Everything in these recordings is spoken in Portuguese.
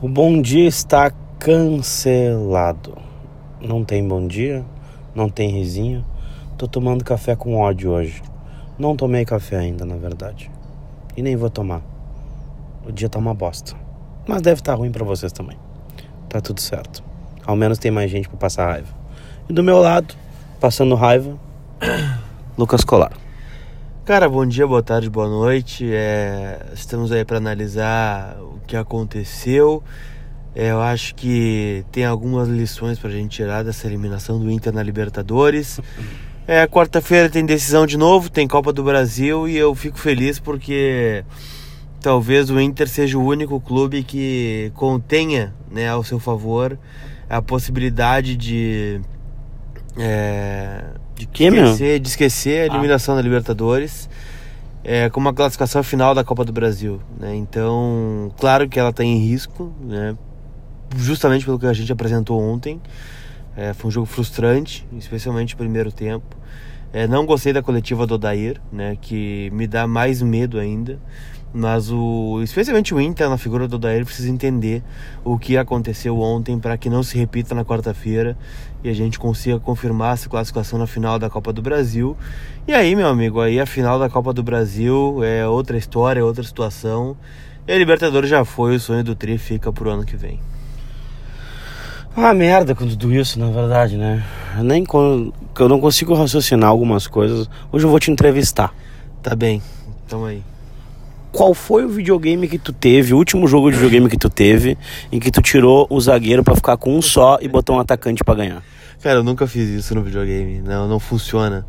O bom dia está cancelado. Não tem bom dia, não tem risinho. Tô tomando café com ódio hoje. Não tomei café ainda, na verdade. E nem vou tomar. O dia tá uma bosta. Mas deve estar tá ruim para vocês também. Tá tudo certo. Ao menos tem mais gente para passar raiva. E do meu lado, passando raiva, Lucas Colar. Cara, bom dia, boa tarde, boa noite. É, estamos aí para analisar o que aconteceu. É, eu acho que tem algumas lições para a gente tirar dessa eliminação do Inter na Libertadores. É, quarta-feira tem decisão de novo, tem Copa do Brasil e eu fico feliz porque talvez o Inter seja o único clube que contenha né, ao seu favor a possibilidade de. É, de que, esquecer, de esquecer a ah. eliminação ah. da Libertadores é, com uma classificação final da Copa do Brasil. Né? Então, claro que ela está em risco, né? justamente pelo que a gente apresentou ontem. É, foi um jogo frustrante, especialmente no primeiro tempo. É, não gostei da coletiva do Odair, né, que me dá mais medo ainda. Mas o, especialmente o Inter, na figura do Odair, precisa entender o que aconteceu ontem para que não se repita na quarta-feira e a gente consiga confirmar essa classificação na final da Copa do Brasil. E aí, meu amigo, aí a final da Copa do Brasil é outra história, outra situação. E a Libertadores já foi, o sonho do Tri fica pro ano que vem. Uma merda com tudo isso, na verdade, né? Nem quando eu não consigo raciocinar algumas coisas. Hoje eu vou te entrevistar. Tá bem, tamo aí. Qual foi o videogame que tu teve, o último jogo de videogame que tu teve, em que tu tirou o zagueiro para ficar com um só e botou um atacante para ganhar? Cara, eu nunca fiz isso no videogame. Não, não funciona.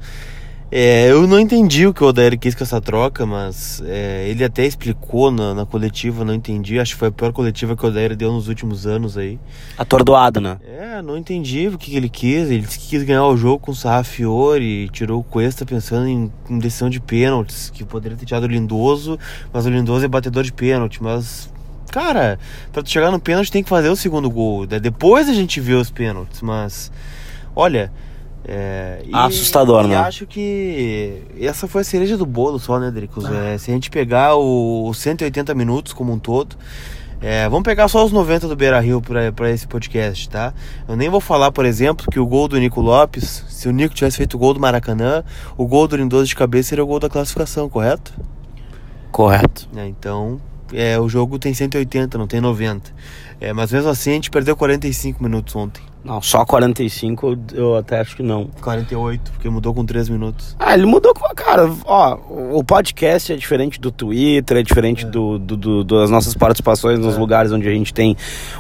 É, eu não entendi o que o Odair quis com essa troca, mas é, ele até explicou na, na, coletiva, não entendi. Acho que foi a pior coletiva que o Odair deu nos últimos anos aí. Atordoado, né? É, não entendi o que, que ele quis. Ele disse que quis ganhar o jogo com o Sarrafiore, tirou o Cuesta pensando em, em decisão de pênaltis, que poderia ter tirado o Lindoso, mas o Lindoso é batedor de pênalti. Mas, cara, pra tu chegar no pênalti tem que fazer o segundo gol. Depois a gente vê os pênaltis, mas, olha. É, e, Assustador, e né? acho que essa foi a cereja do bolo só, né, Dricos? Ah. É, se a gente pegar os 180 minutos como um todo, é, vamos pegar só os 90 do Beira Rio para esse podcast, tá? Eu nem vou falar, por exemplo, que o gol do Nico Lopes, se o Nico tivesse feito o gol do Maracanã, o gol do Lindoso de cabeça seria o gol da classificação, correto? Correto. É, então, é, o jogo tem 180, não tem 90. É, mas mesmo assim a gente perdeu 45 minutos ontem. Não, só 45 eu até acho que não. 48, porque mudou com 3 minutos. Ah, ele mudou com. Cara, ó, o podcast é diferente do Twitter, é diferente é. Do, do, do, das nossas participações nos é. lugares onde a gente tem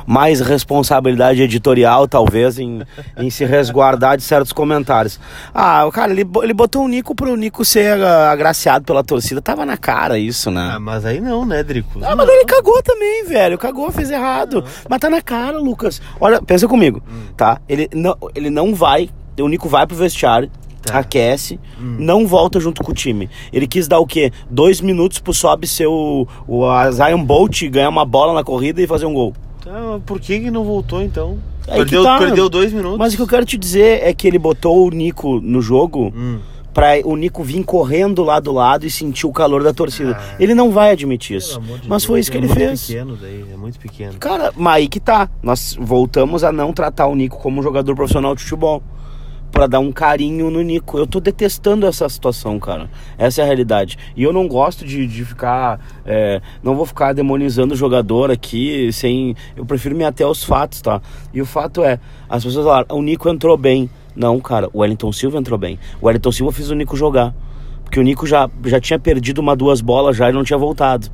mais responsabilidade editorial, talvez, em, em se resguardar de certos comentários. Ah, cara, ele, ele botou o Nico pro Nico ser agraciado pela torcida. Tava na cara isso, né? Ah, mas aí não, né, Drico? Ah, mas ele cagou também, velho. Cagou, fez errado. Não. Mas tá na cara, Lucas. Olha, pensa comigo. Hum tá? Ele não, ele não vai, o Nico vai pro vestiário, tá. aquece, hum. não volta junto com o time. Ele quis dar o quê? Dois minutos pro Sobe ser o, o Zion Bolt, ganhar uma bola na corrida e fazer um gol. Tá, por que, que não voltou então? perdeu, tá. perdeu dois minutos. Mas o que eu quero te dizer é que ele botou o Nico no jogo. Hum para o Nico vir correndo lá do lado e sentir o calor da torcida. Ah, ele não vai admitir isso. De mas Deus, foi isso que é ele fez. Pequeno daí, é muito pequeno. Cara, mas aí que tá. Nós voltamos a não tratar o Nico como um jogador profissional de futebol. Pra dar um carinho no Nico. Eu tô detestando essa situação, cara. Essa é a realidade. E eu não gosto de, de ficar. É, não vou ficar demonizando o jogador aqui sem. Eu prefiro me ater aos fatos, tá? E o fato é, as pessoas falaram, o Nico entrou bem. Não, cara, o Wellington Silva entrou bem. O Wellington Silva fez o Nico jogar. Porque o Nico já, já tinha perdido uma, duas bolas já e não tinha voltado.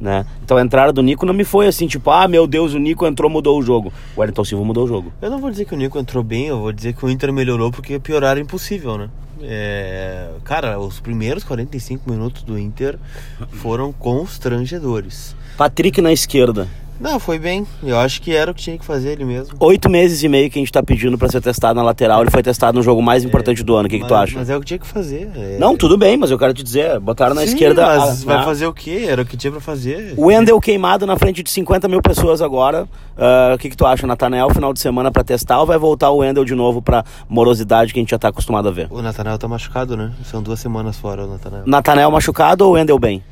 Né? Então a entrada do Nico não me foi assim, tipo, ah, meu Deus, o Nico entrou, mudou o jogo. O Wellington Silva mudou o jogo. Eu não vou dizer que o Nico entrou bem, eu vou dizer que o Inter melhorou porque piorar é impossível, né? É... Cara, os primeiros 45 minutos do Inter foram constrangedores. Patrick na esquerda. Não, foi bem. Eu acho que era o que tinha que fazer ele mesmo. Oito meses e meio que a gente tá pedindo pra ser testado na lateral. Ele foi testado no jogo mais importante é, do ano. O que, mas, que tu acha? Mas é o que tinha que fazer. É... Não, tudo bem, mas eu quero te dizer. Botaram na Sim, esquerda. Mas a, vai fazer o quê? Era o que tinha pra fazer. O Wendel queimado na frente de 50 mil pessoas agora. Uh, o que, que tu acha, Natanel? Final de semana pra testar ou vai voltar o Wendel de novo pra morosidade que a gente já tá acostumado a ver? O Natanel tá machucado, né? São duas semanas fora o Natanel. Natanel machucado ou o Wendel bem?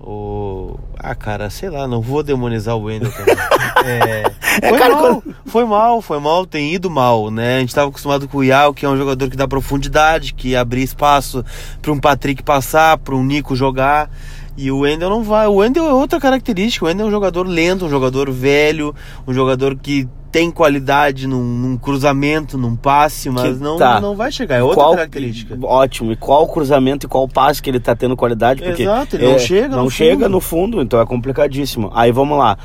O... Ah, cara, sei lá, não vou demonizar o Wendel também. é... Foi, cara, mal, quando- foi mal, foi mal, tem ido mal, né? A gente tava acostumado com o Yao, que é um jogador que dá profundidade, que abrir espaço para um Patrick passar, para um Nico jogar. E o Wendel não vai. O Wendel é outra característica. O Wendel é um jogador lento, um jogador velho, um jogador que tem qualidade num, num cruzamento, num passe, mas Que não, tá. não vai chegar. É outra Qual- característica. Ótimo. E qual cruzamento e qual passe que ele tá tendo qualidade? Porque Exato, ele não é, chega Não no chega fundo. no fundo, então é complicadíssimo. Aí vamos lá.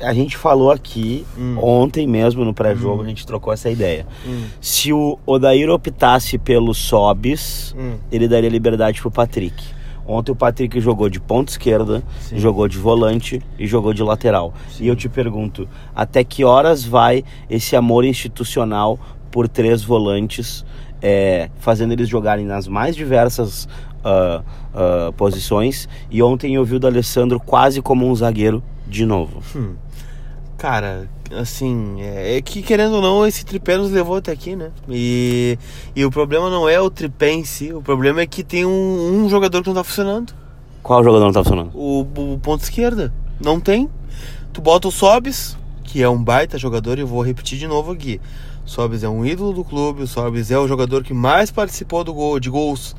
A gente falou aqui, Hum. ontem mesmo no pré-jogo, a gente trocou essa ideia. Hum, Se o Odair optasse pelo Sobis, hum. ele daria liberdade pro Patrick. Ontem o Patrick jogou de ponta esquerda, Sim. jogou de volante e jogou de lateral. Sim. E eu te pergunto, até que horas vai esse amor institucional por três volantes, é, fazendo eles jogarem nas mais diversas ah, ah, posições? E ontem eu vi o D'Alessandro quase como um zagueiro de novo. Hum. Cara, assim, é, é que querendo ou não, esse tripé nos levou até aqui, né? E, e o problema não é o tripé em si, o problema é que tem um, um jogador que não tá funcionando. Qual jogador não tá funcionando? O, o ponto esquerda. Não tem. Tu bota o Sobis, que é um baita jogador, e eu vou repetir de novo aqui. O Sobis é um ídolo do clube, o Sobis é o jogador que mais participou do gol, de gols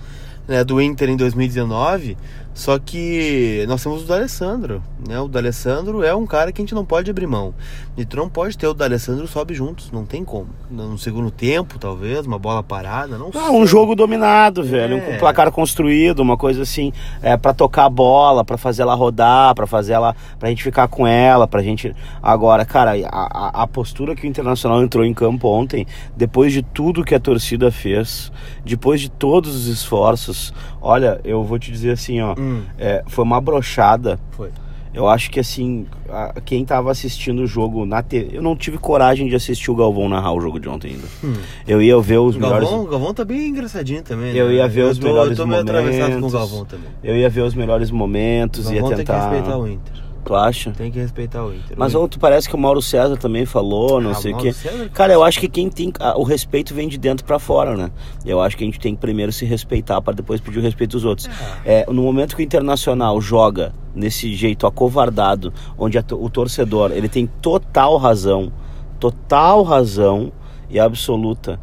né, do Inter em 2019. Só que nós temos o D'Alessandro, né? O D'Alessandro é um cara que a gente não pode abrir mão. E tu não pode ter o D'Alessandro Sobe juntos, não tem como. No segundo tempo, talvez, uma bola parada, não Ah, sei. um jogo dominado, velho. É. Um placar construído, uma coisa assim, é, para tocar a bola, pra fazer ela rodar, pra fazer ela. pra gente ficar com ela, pra gente. Agora, cara, a, a, a postura que o Internacional entrou em campo ontem, depois de tudo que a torcida fez, depois de todos os esforços, olha, eu vou te dizer assim, ó, Hum, é, foi uma brochada. foi. Eu acho que assim, a- quem tava assistindo o jogo na TV. Eu não tive coragem de assistir o Galvão narrar o jogo de ontem ainda. Hum. Eu ia ver os O melhores. Galvão, o Galvão tá bem engraçadinho também. Eu né? ia ver os tô, melhores Eu tô meio atravessado com o momentos. Galvão também. Eu ia ver os melhores momentos, ia Galvão tem que tentar. respeitar o Inter. Tu acha? Tem que respeitar o Inter. Mas o parece que o Mauro César também falou, não Ah, sei o quê. César? Cara, eu acho que quem tem. ah, O respeito vem de dentro pra fora, né? Eu acho que a gente tem que primeiro se respeitar pra depois pedir o respeito dos outros. É, no momento que o Internacional joga nesse jeito acovardado, onde a o torcedor ele tem total razão, total razão e absoluta.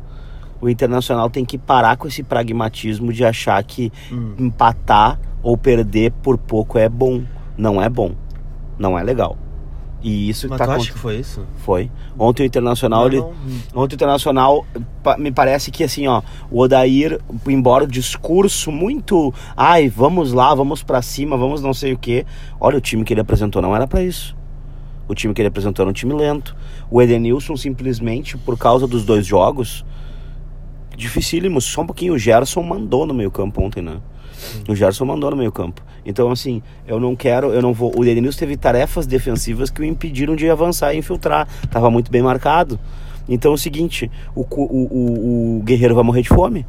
O Internacional tem que parar com esse pragmatismo de achar que Hum. empatar ou perder por pouco é bom. Não é bom. Não é legal. E isso Mas tá tu acha acon- que foi isso? foi. Ontem o Internacional, ele, Não, ontem o Internacional me parece que assim, ó, o Odair, embora o discurso muito, ai, vamos lá, vamos pra cima, vamos não sei o quê. Olha, o time que ele apresentou não era pra isso. O time que ele apresentou era um time lento. O Edenilson simplesmente por causa dos dois jogos dificílimos, só um pouquinho o Gerson mandou no meio-campo ontem, né? O Gerson mandou no meio-campo. Então, assim, eu não quero, eu não vou. O Edenilson teve tarefas defensivas que o impediram de avançar e infiltrar. Tava muito bem marcado. Então é o seguinte: o, o, o, Guerreiro vai morrer de fome.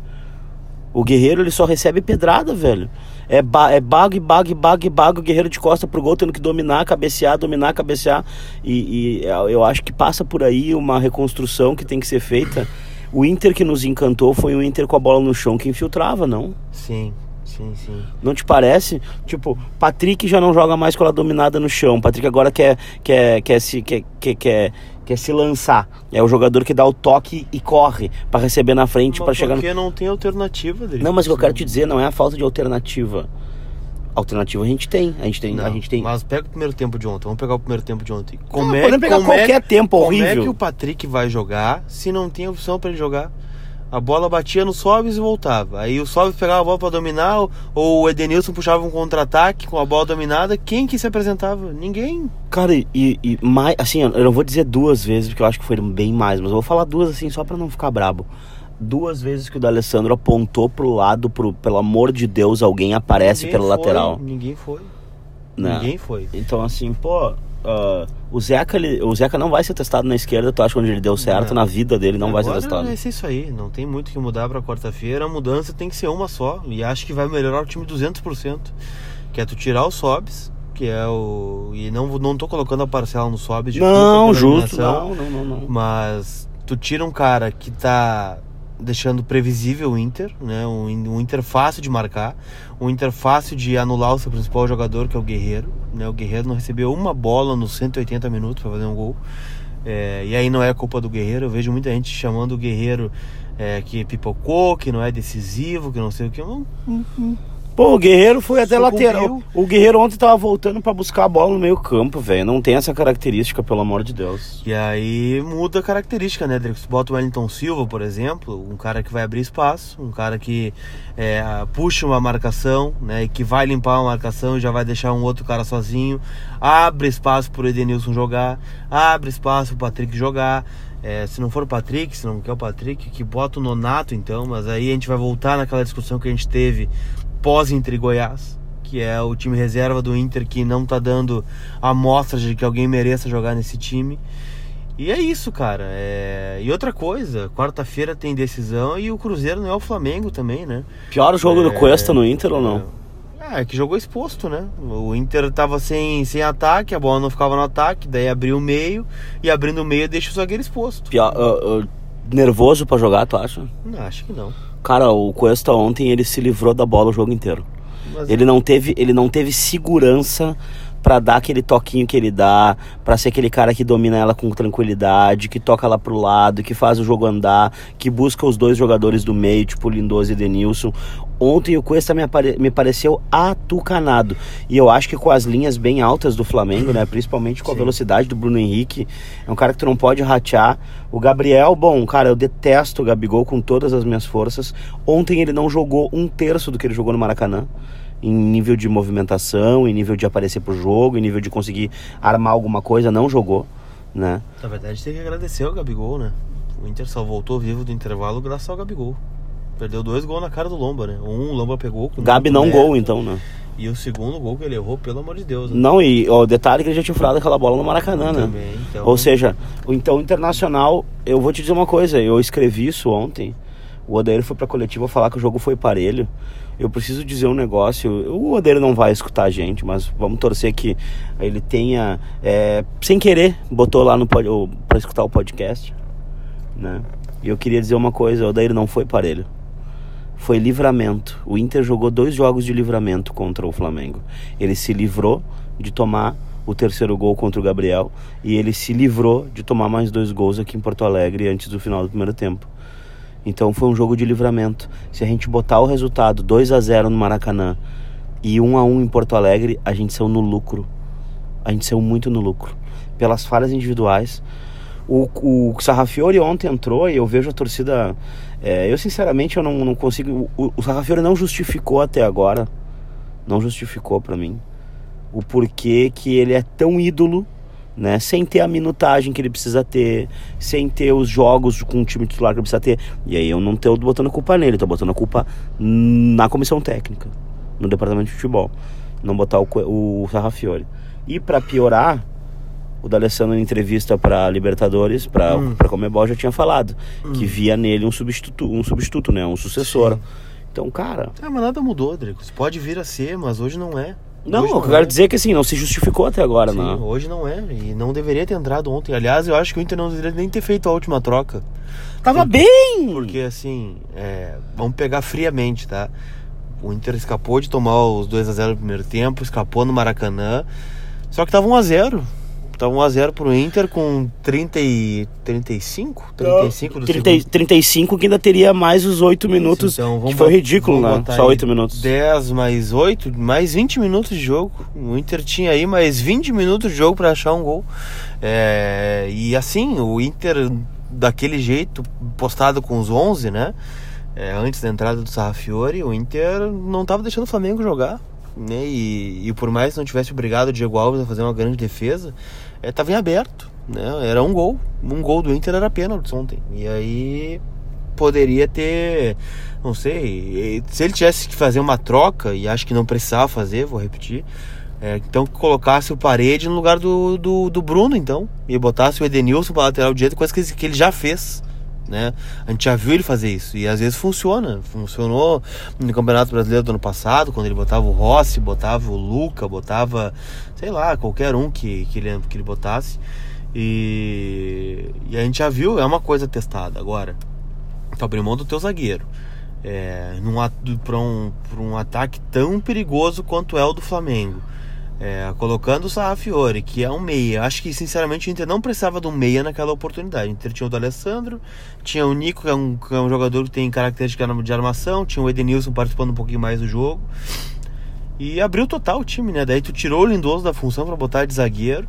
O Guerreiro ele só recebe pedrada, velho. É, ba é bag, bag, bag, bag, o Guerreiro de costa pro gol, tendo que dominar, cabecear, dominar, cabecear. E, e eu acho que passa por aí uma reconstrução que tem que ser feita. O Inter que nos encantou foi o Inter com a bola no chão que infiltrava, não? Sim, sim, sim. Não te parece? Tipo, Patrick já não joga mais com ela dominada no chão. Patrick agora quer, quer, quer, se, quer, quer, quer, quer se lançar. É o jogador que dá o toque e corre pra receber na frente, Mas pra chegar no... Porque não tem alternativa, Adri. Não, mas o que eu quero te dizer não é a falta de alternativa. Alternativa a gente tem. A gente tem. Não, a gente tem... Mas pega o primeiro tempo de ontem. Vamos pegar o primeiro tempo de ontem. Como Não, é, podemos pegar como é- qualquer tempo Como é horrível. que o Patrick vai jogar se não tem opção pra ele jogar? A bola batia no Sobis e voltava. Aí o Sobis pegava a bola pra dominar, ou- o Edenilson puxava um contra-ataque com a bola dominada. Quem que se apresentava? Ninguém. Cara, e, e mais, assim, eu não vou dizer duas vezes, porque eu acho que foram bem mais, mas eu vou falar duas assim, só pra não ficar brabo. Duas vezes que o D'Alessandro apontou pro lado, pro, pelo amor de Deus, alguém aparece Ninguém pela foi, lateral. Ninguém foi. né? Ninguém foi. Então, assim, pô, ah, o, Zeca, ele- o Zeca não vai ser testado na esquerda, tu acha que onde ele deu certo, Não. na vida dele não vai ser Agora testado. Ser isso aí. Não tem muito o que mudar pra quarta-feira. A mudança tem que ser uma só. E acho que vai melhorar o time 200%. Que é tu tirar o Sobs, que é o. E não, não tô colocando a parcela no Sobs Não, justo, não, não, não, não. Mas tu tira um cara que tá deixando previsível o Inter, né? Um, um Inter fácil de marcar, um Inter fácil de anular o seu principal jogador, que é o Guerreiro. Né? O Guerreiro não recebeu uma bola nos 180 minutos para fazer um gol. É, e aí não é culpa do Guerreiro. Eu vejo muita gente chamando o Guerreiro é, que pipocou, que não é decisivo, que não sei o que. Não, não, Pô, o Guerreiro foi até lateral. O Guerreiro ontem tava voltando para buscar a bola no meio campo, velho. Não tem essa característica, pelo amor de Deus. E aí muda a característica, né, Você bota o Wellington Silva, por exemplo, um cara que vai abrir espaço, um cara que é, puxa uma marcação, né, e que vai limpar uma marcação e já vai deixar um outro cara sozinho. Abre espaço pro Edenilson jogar, abre espaço pro Patrick jogar. É, se não for o Patrick, se não quer o Patrick, que bota o Nonato então, mas aí a gente vai voltar naquela discussão que a gente teve pós-Inter e Goiás, que é o time reserva do Inter que não tá dando amostras de que alguém mereça jogar nesse time. E é isso, cara. É... E outra coisa, quarta-feira tem decisão e o Cruzeiro não é o Flamengo também, né? Pior jogo é... do Cuesta no Inter ou não? É, é que jogou exposto, né? O Inter tava sem, sem ataque, a bola não ficava no ataque, daí abriu o meio e abrindo o meio deixa o zagueiro exposto. Pior, uh, uh, nervoso para jogar, tu acha? Não, acho que não. Cara, o Cuesta ontem ele se livrou da bola o jogo inteiro. Mas ele é. não teve, ele não teve segurança para dar aquele toquinho que ele dá, para ser aquele cara que domina ela com tranquilidade, que toca lá pro lado, que faz o jogo andar, que busca os dois jogadores do meio, tipo Lindoso e Denilson. Ontem o Cuesta me, apare me pareceu atucanado. E eu acho que com as linhas bem altas do Flamengo, né? Principalmente com a Sim. velocidade do Bruno Henrique. É um cara que tu não pode ratear. O Gabriel, bom, cara, eu detesto o Gabigol com todas as minhas forças. Ontem ele não jogou um terço do que ele jogou no Maracanã em nível de movimentação, em nível de aparecer pro jogo, em nível de conseguir armar alguma coisa, não jogou, né? Na verdade, tem que agradecer ao Gabigol, né? O Inter só voltou vivo do intervalo graças ao Gabigol. Perdeu dois gols na cara do Lomba, né? Um o Lomba pegou. Com Gabi não gol, então, né? E o segundo gol que ele errou, pelo amor de Deus. Né? Não, e o detalhe é que ele já tinha furado aquela bola no Maracanã, né? Também, então... Ou seja, o então internacional, eu vou te dizer uma coisa, eu escrevi isso ontem. O Odair foi pra coletiva falar que o jogo foi parelho. Eu preciso dizer um negócio. O Odair não vai escutar a gente, mas vamos torcer que ele tenha, é, sem querer, botou lá no para escutar o podcast, né? E eu queria dizer uma coisa: o Odair não foi parelho foi livramento. O Inter jogou dois jogos de livramento contra o Flamengo. Ele se livrou de tomar o terceiro gol contra o Gabriel e ele se livrou de tomar mais dois gols aqui em Porto Alegre antes do final do primeiro tempo. Então foi um jogo de livramento. Se a gente botar o resultado 2 a 0 no Maracanã e 1 a 1 em Porto Alegre, a gente saiu no lucro. A gente saiu muito no lucro. Pelas falhas individuais. O, o Sarrafiori ontem entrou e eu vejo a torcida é, eu, sinceramente, eu não, não consigo. O, o Sarrafiore não justificou até agora. Não justificou para mim o porquê que ele é tão ídolo, né? Sem ter a minutagem que ele precisa ter, sem ter os jogos com o time titular que ele precisa ter. E aí eu não tô botando culpa nele, tô botando a culpa na comissão técnica, no departamento de futebol. Não botar o, o Sarrafiore. E para piorar, o D'Alessandro em entrevista para Libertadores, para hum. para Comebol já tinha falado hum. que via nele um substituto, um substituto, né, um sucessor. Sim. Então, cara, é, mas nada mudou, Drico. Pode vir a ser, mas hoje não é. Não, hoje eu quero é. dizer que assim, não se justificou até agora, Sim, não. Hoje não é, e não deveria ter entrado ontem. Aliás, eu acho que o Inter não deveria nem ter feito a última troca. Tava porque, bem! Porque assim, é, vamos pegar friamente, tá? O Inter escapou de tomar os 2 a 0 no primeiro tempo, escapou no Maracanã. Só que tava 1 a 0 Tá 1x0 pro Inter com 30 e 35? 35 do 30, segundo. 35 que ainda teria mais os 8 minutos. Isso, então, vamos que foi ridículo, né? Só 8 minutos. 10 mais 8, mais 20 minutos de jogo. O Inter tinha aí mais 20 minutos de jogo para achar um gol. É, e assim, o Inter daquele jeito, postado com os 11, né? É, antes da entrada do Sarrafiore, o Inter não tava deixando o Flamengo jogar. Né? E, e por mais que não tivesse obrigado o Diego Alves a fazer uma grande defesa, estava é, em aberto, né? Era um gol. Um gol do Inter era pênalti ontem. E aí poderia ter, não sei, se ele tivesse que fazer uma troca, e acho que não precisava fazer, vou repetir, é, então que colocasse o parede no lugar do, do, do Bruno, então, e botasse o Edenilson para lateral direito, coisa que, que ele já fez. Né? A gente já viu ele fazer isso e às vezes funciona. Funcionou no Campeonato Brasileiro do ano passado, quando ele botava o Rossi, botava o Luca, botava, sei lá, qualquer um que, que, ele, que ele botasse. E, e a gente já viu, é uma coisa testada. Agora, Tu abriu mão do teu zagueiro. É, para um, um ataque tão perigoso quanto é o do Flamengo. É, colocando o Sarrafiore, que é um meia. Acho que, sinceramente, o Inter não precisava de um meia naquela oportunidade. O Inter tinha o do Alessandro, tinha o Nico, que é um, que é um jogador que tem característica de armação, tinha o Edenilson participando um pouquinho mais do jogo. E abriu total o time, né? Daí tu tirou o Lindoso da função para botar de zagueiro.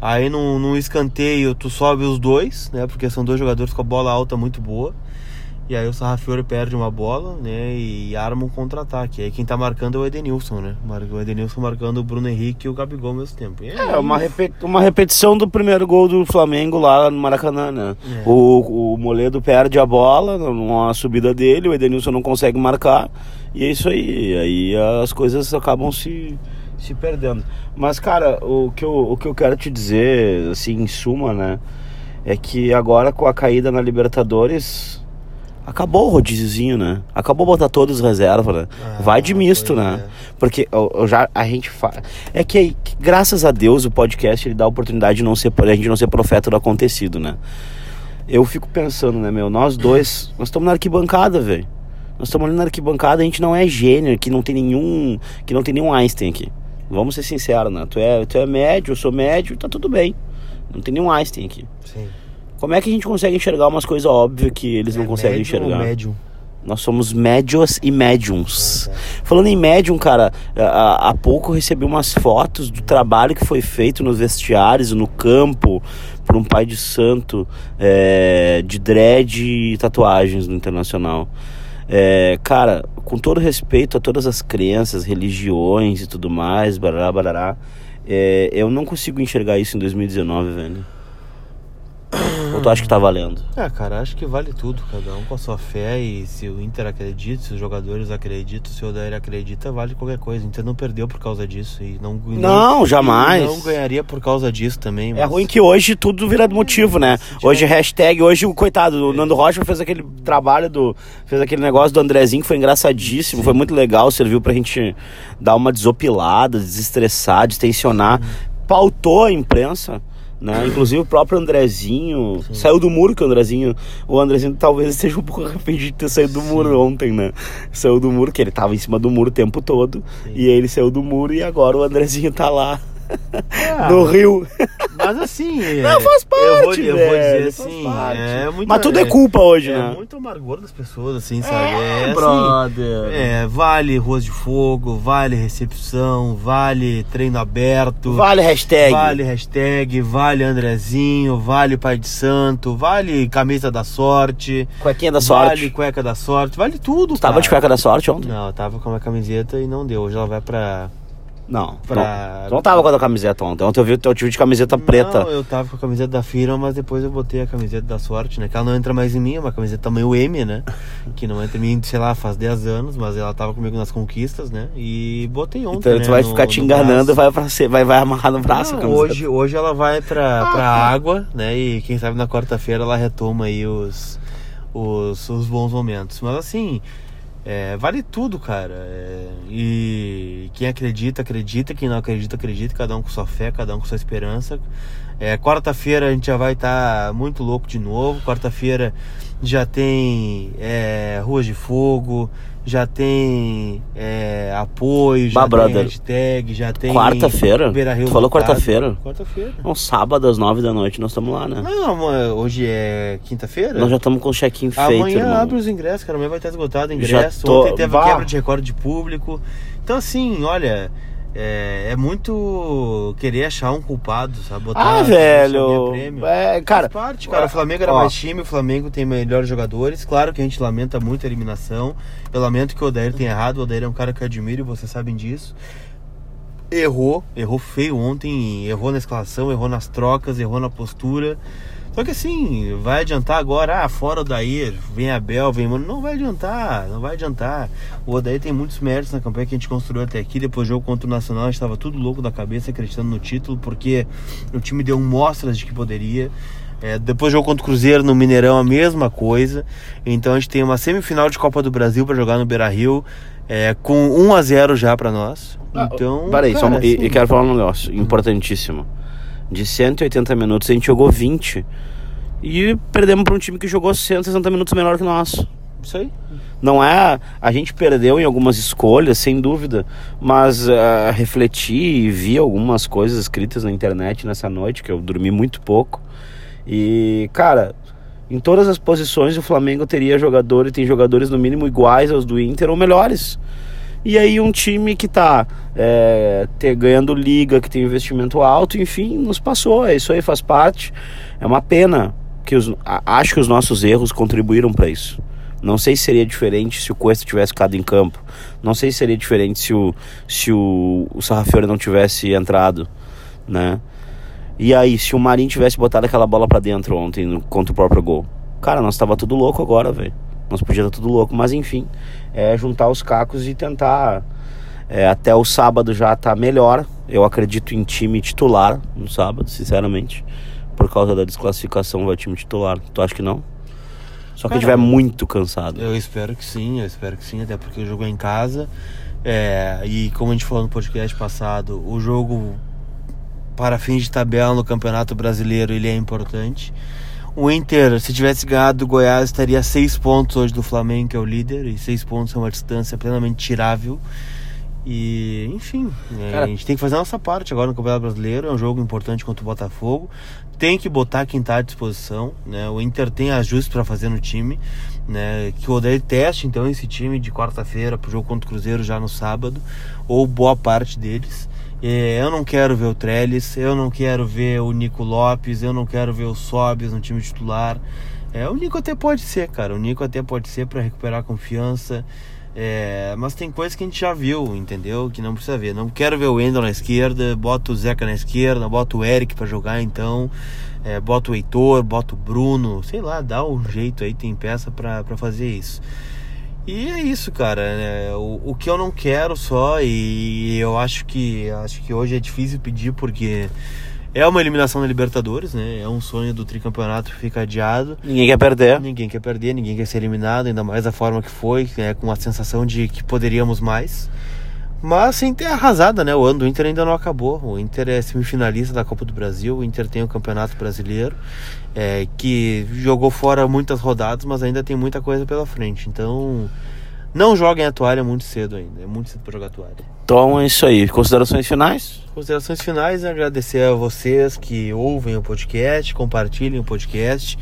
Aí num, num escanteio tu sobe os dois, né? Porque são dois jogadores com a bola alta muito boa. E aí o Sarrafiore perde uma bola, né? E arma um contra-ataque. Aí quem tá marcando é o Edenilson, né? O Edenilson marcando o Bruno Henrique e o Gabigol ao mesmo tempo. é, é uma, uma repetição do primeiro gol do Flamengo lá no Maracanã, né? É. O, o Moledo perde a bola numa subida dele, o Edenilson não consegue marcar. E é isso aí. Aí as coisas acabam se, se perdendo. Mas, cara, o que, eu, o que eu quero te dizer, assim, em suma, né? É que agora com a caída na Libertadores Acabou o rodíziozinho, né? Acabou botar todos reserva, né? Ah, Vai de misto, né? É. Porque eu, eu, já a gente fala. É que, que, graças a Deus o podcast ele dá a oportunidade de não ser a gente não ser profeta do acontecido, né? Eu fico pensando, né, meu? Nós dois, nós estamos na arquibancada, velho. Nós estamos ali na arquibancada, a gente não é gênio, que não tem nenhum, que não tem nenhum Einstein aqui. Vamos ser sinceros, né? Tu é, tu é médio, eu sou médio, tá tudo bem. Não tem nenhum Einstein aqui. Sim. Como é que a gente consegue enxergar umas coisas óbvias que eles é não conseguem enxergar? médium? Nós somos médios e médiums. Ah, tá. Falando em médium, cara, há, há pouco eu recebi umas fotos do trabalho que foi feito nos vestiários, no campo, por um pai de santo é, de dread e tatuagens no Internacional. É, cara, com todo respeito a todas as crenças, religiões e tudo mais, barará, barará, é, eu não consigo enxergar isso em 2019, velho. Ou tu acha que tá valendo? É, cara, acho que vale tudo, cada um com a sua fé e se o Inter acredita, se os jogadores acreditam, se o Odair acredita, vale qualquer coisa. O Inter não perdeu por causa disso e não Não, não jamais. não ganharia por causa disso também. É mas... É ruim que hoje tudo vira motivo, né? Hoje hashtag, hoje o coitado, o Nando Rocha fez aquele trabalho do fez aquele negócio do Andrezinho que foi engraçadíssimo, Sim. foi muito legal, serviu pra gente dar uma desopilada, desestressar, destensionar. Pautou a imprensa né? Inclusive o próprio Andrezinho Sim. saiu do muro que o Andrezinho. O Andrezinho talvez esteja um pouco arrependido de ter saído do Sim. muro ontem, né? Saiu do muro, que ele tava em cima do muro o tempo todo. Sim. E ele saiu do muro e agora o Andrezinho tá lá é, no Rio. Mas assim. Não, faz parte. Eu vou, eu vou dizer assim. É muito, mas tudo é, culpa hoje, é, né? É muito amargor das pessoas, assim, sabe? É, é brother. Assim, é, vale Ruas de Fogo, vale recepção, vale treino aberto. Vale hashtag. Vale hashtag, vale Andrezinho, vale Pai de Santo, vale camisa da sorte. Cuequinha da sorte. Vale cueca da sorte, vale tudo. Tu tava de cueca da sorte ontem? Não, eu tava com uma camiseta e não deu. Hoje ela vai pra não, pra... não, tu não tava com a tua ontem. Ontem eu vi o tio de camiseta preta. Não, eu tava com a camiseta da firma, mas depois eu botei a camiseta da sorte, né? Que ela não entra mais em mim, é uma camiseta tamanho M, né? Que não entra em mim, sei lá, faz 10 anos, mas ela tava comigo nas conquistas, né? E botei ontem. Então né? tu vai no, ficar te enganando e vai, pra ser, vai, vai amarrar no braço não, hoje, hoje ela vai pra, pra água, né? E quem sabe na quarta-feira ela retoma aí os, os, os bons momentos. Mas assim. É, vale tudo, cara. É, e quem acredita, acredita. Quem não acredita, acredita. Cada um com sua fé, cada um com sua esperança. É, Quarta-feira a gente já vai estar tá muito louco de novo. Quarta-feira já tem é, Ruas de Fogo, já tem é, apoio, já bah, tem hashtag, já tem. Quarta-feira? Tu falou quarta-feira? Quarta-feira. Um sábado às nove da noite nós estamos lá, né? Não, hoje é quinta-feira? Nós já estamos com o check-in feito. Amanhã irmão. abre os ingressos, cara. Amanhã vai estar esgotado o ingresso. Tô... Ontem teve bah. quebra de recorde de público. Então, assim, olha. É, é, muito querer achar um culpado, sabe? Botar ah, velho. É, cara, Faz parte, cara. O Flamengo era ó, mais time, o Flamengo tem melhores jogadores. Claro que a gente lamenta muito a eliminação. Eu lamento que o Odair tenha errado. O Odair é um cara que eu admiro e vocês sabem disso. Errou, errou feio ontem, errou na escalação, errou nas trocas, errou na postura. Só que assim, vai adiantar agora, ah, fora o Dair, vem Abel, vem Mano. Não vai adiantar, não vai adiantar. O Odair tem muitos méritos na campanha que a gente construiu até aqui. Depois do jogo contra o Nacional, a gente estava tudo louco da cabeça, acreditando no título, porque o time deu mostras de que poderia. É, depois do jogo contra o Cruzeiro no Mineirão, a mesma coisa. Então a gente tem uma semifinal de Copa do Brasil para jogar no Beira Rio, é, com 1 a 0 já para nós. Ah, então. Peraí, só, assim, e, e quero falar um negócio importantíssimo de 180 minutos, a gente jogou 20. E perdemos para um time que jogou 160 minutos menor que nós. Isso aí. Não é. A gente perdeu em algumas escolhas, sem dúvida, mas uh, refleti e vi algumas coisas escritas na internet nessa noite, que eu dormi muito pouco. E, cara, em todas as posições o Flamengo teria jogadores, tem jogadores no mínimo iguais aos do Inter ou melhores. E aí um time que tá é, ganhando liga, que tem investimento alto, enfim, nos passou. É isso aí, faz parte. É uma pena que os, acho que os nossos erros contribuíram para isso. Não sei se seria diferente se o Cuesta tivesse ficado em campo. Não sei se seria diferente se o, se o, o Sarrafiore não tivesse entrado, né? E aí, se o Marinho tivesse botado aquela bola para dentro ontem contra o próprio gol. Cara, nós tava tudo louco agora, velho. Nós podia estar tudo louco, mas enfim, é juntar os cacos e tentar é, até o sábado já tá melhor. Eu acredito em time titular no sábado, sinceramente. Por causa da desclassificação vai time titular. Tu acha que não? Só que estiver muito cansado. Eu espero que sim, eu espero que sim, até porque jogou em casa. É, e como a gente falou no podcast passado, o jogo para fins de tabela no Campeonato Brasileiro ele é importante. O Inter, se tivesse ganhado o Goiás, estaria a seis pontos hoje do Flamengo, que é o líder, e seis pontos é uma distância plenamente tirável. E, enfim, é, Cara, a gente tem que fazer a nossa parte agora no Campeonato Brasileiro. É um jogo importante contra o Botafogo tem que botar quem está à disposição, né? O Inter tem ajustes para fazer no time, né? Que o Odair teste então esse time de quarta-feira para o jogo contra o Cruzeiro já no sábado, ou boa parte deles. É, eu não quero ver o Trellis, eu não quero ver o Nico Lopes, eu não quero ver o Sobis no time titular. É, o Nico até pode ser, cara. O Nico até pode ser para recuperar a confiança. É, mas tem coisas que a gente já viu, entendeu? Que não precisa ver. Não quero ver o Wendel na esquerda, bota o Zeca na esquerda, bota o Eric para jogar então, é, bota o Heitor, bota o Bruno, sei lá, dá um jeito aí, tem peça para fazer isso. E é isso, cara. É, o, o que eu não quero só, e eu acho que acho que hoje é difícil pedir porque é uma eliminação da Libertadores, né? É um sonho do tricampeonato que fica adiado. Ninguém quer perder. Ninguém quer perder, ninguém quer ser eliminado, ainda mais da forma que foi, é, com a sensação de que poderíamos mais. Mas sem ter arrasada, né? O ano do Inter ainda não acabou. O Inter é semifinalista da Copa do Brasil, o Inter tem o Campeonato Brasileiro, é, que jogou fora muitas rodadas, mas ainda tem muita coisa pela frente. Então, não joguem a toalha muito cedo ainda. É muito cedo para jogar a toalha. Então é isso aí. Considerações finais? Considerações finais, agradecer a vocês que ouvem o podcast, compartilhem o podcast.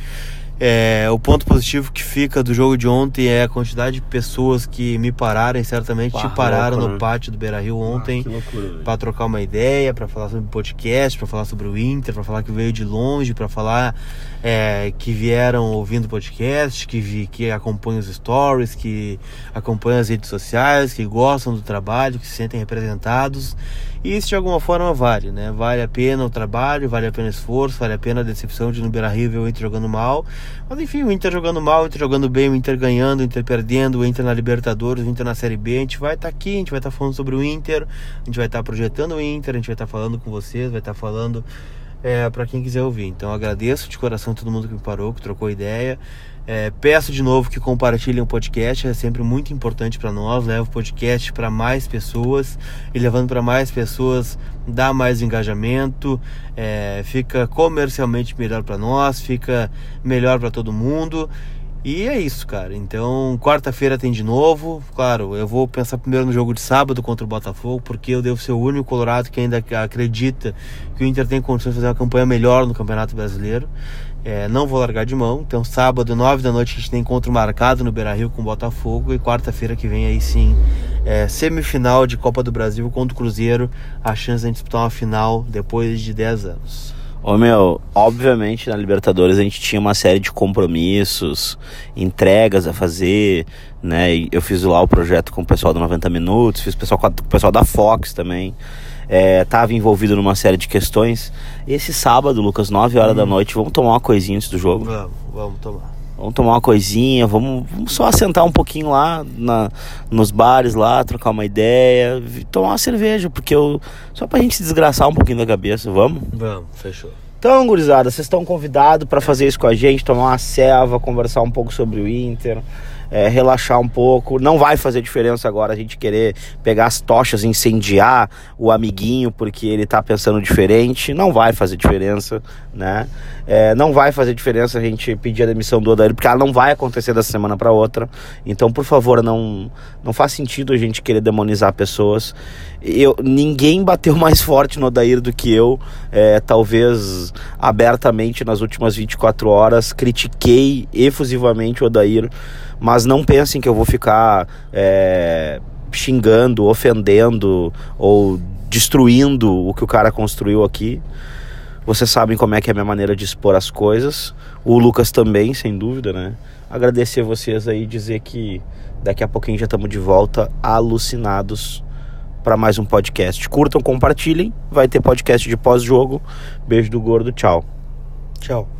É, o ponto positivo que fica do jogo de ontem é a quantidade de pessoas que me pararam, certamente Pá, te pararam no né? pátio do Beira Rio ah, ontem ah, para trocar uma ideia, para falar sobre o podcast, para falar sobre o Inter, para falar que veio de longe, para falar é, que vieram ouvindo o podcast, que, vi, que acompanham os stories, que acompanham as redes sociais, que gostam do trabalho, que se sentem representados. E isso de alguma forma vale, né? Vale a pena o trabalho, vale a pena o esforço, vale a pena a decepção de no Beira Rio ver o Inter jogando mal. Mas enfim, o Inter jogando mal, o Inter jogando bem, o Inter ganhando, o Inter perdendo, o Inter na Libertadores, o Inter na Série B. A gente vai estar tá aqui, a gente vai estar tá falando sobre o Inter, a gente vai estar tá projetando o Inter, a gente vai estar tá falando com vocês, vai estar tá falando é, para quem quiser ouvir. Então agradeço de coração todo mundo que me parou, que trocou ideia. É, peço de novo que compartilhem o podcast, é sempre muito importante para nós. Leva o podcast para mais pessoas e levando para mais pessoas dá mais engajamento, é, fica comercialmente melhor para nós, fica melhor para todo mundo. E é isso, cara. Então, quarta-feira tem de novo. Claro, eu vou pensar primeiro no jogo de sábado contra o Botafogo, porque eu devo ser o único colorado que ainda acredita que o Inter tem condições de fazer uma campanha melhor no Campeonato Brasileiro. É, não vou largar de mão. Então, sábado, nove da noite, a gente tem encontro marcado no Beira Rio com o Botafogo. E quarta-feira que vem, aí sim, é, semifinal de Copa do Brasil contra o Cruzeiro. A chance de disputar uma final depois de 10 anos. Ô meu, obviamente na Libertadores a gente tinha uma série de compromissos, entregas a fazer, né? Eu fiz lá o projeto com o pessoal do 90 Minutos, fiz o pessoal com o pessoal da Fox também estava é, envolvido numa série de questões. Esse sábado, Lucas, 9 horas hum. da noite, vamos tomar uma coisinha antes do jogo? Vamos, vamos tomar. Vamos tomar uma coisinha, vamos, vamos só sentar um pouquinho lá na, nos bares lá, trocar uma ideia, tomar uma cerveja, porque eu. Só pra gente se desgraçar um pouquinho da cabeça, vamos? Vamos, fechou. Então, gurizada, vocês estão convidados para fazer isso com a gente, tomar uma selva, conversar um pouco sobre o Inter. É, relaxar um pouco. Não vai fazer diferença agora a gente querer pegar as tochas e incendiar o amiguinho porque ele tá pensando diferente. Não vai fazer diferença, né? É, não vai fazer diferença a gente pedir a demissão do Odair, porque ela não vai acontecer da semana para outra. Então, por favor, não, não faz sentido a gente querer demonizar pessoas. Eu, ninguém bateu mais forte no Odair do que eu, é, talvez abertamente nas últimas 24 horas. Critiquei efusivamente o Odair, mas não pensem que eu vou ficar é, xingando, ofendendo ou destruindo o que o cara construiu aqui. Vocês sabem como é que é a minha maneira de expor as coisas. O Lucas também, sem dúvida, né? Agradecer a vocês aí, dizer que daqui a pouquinho já estamos de volta alucinados para mais um podcast. Curtam, compartilhem. Vai ter podcast de pós-jogo. Beijo do gordo, tchau. Tchau.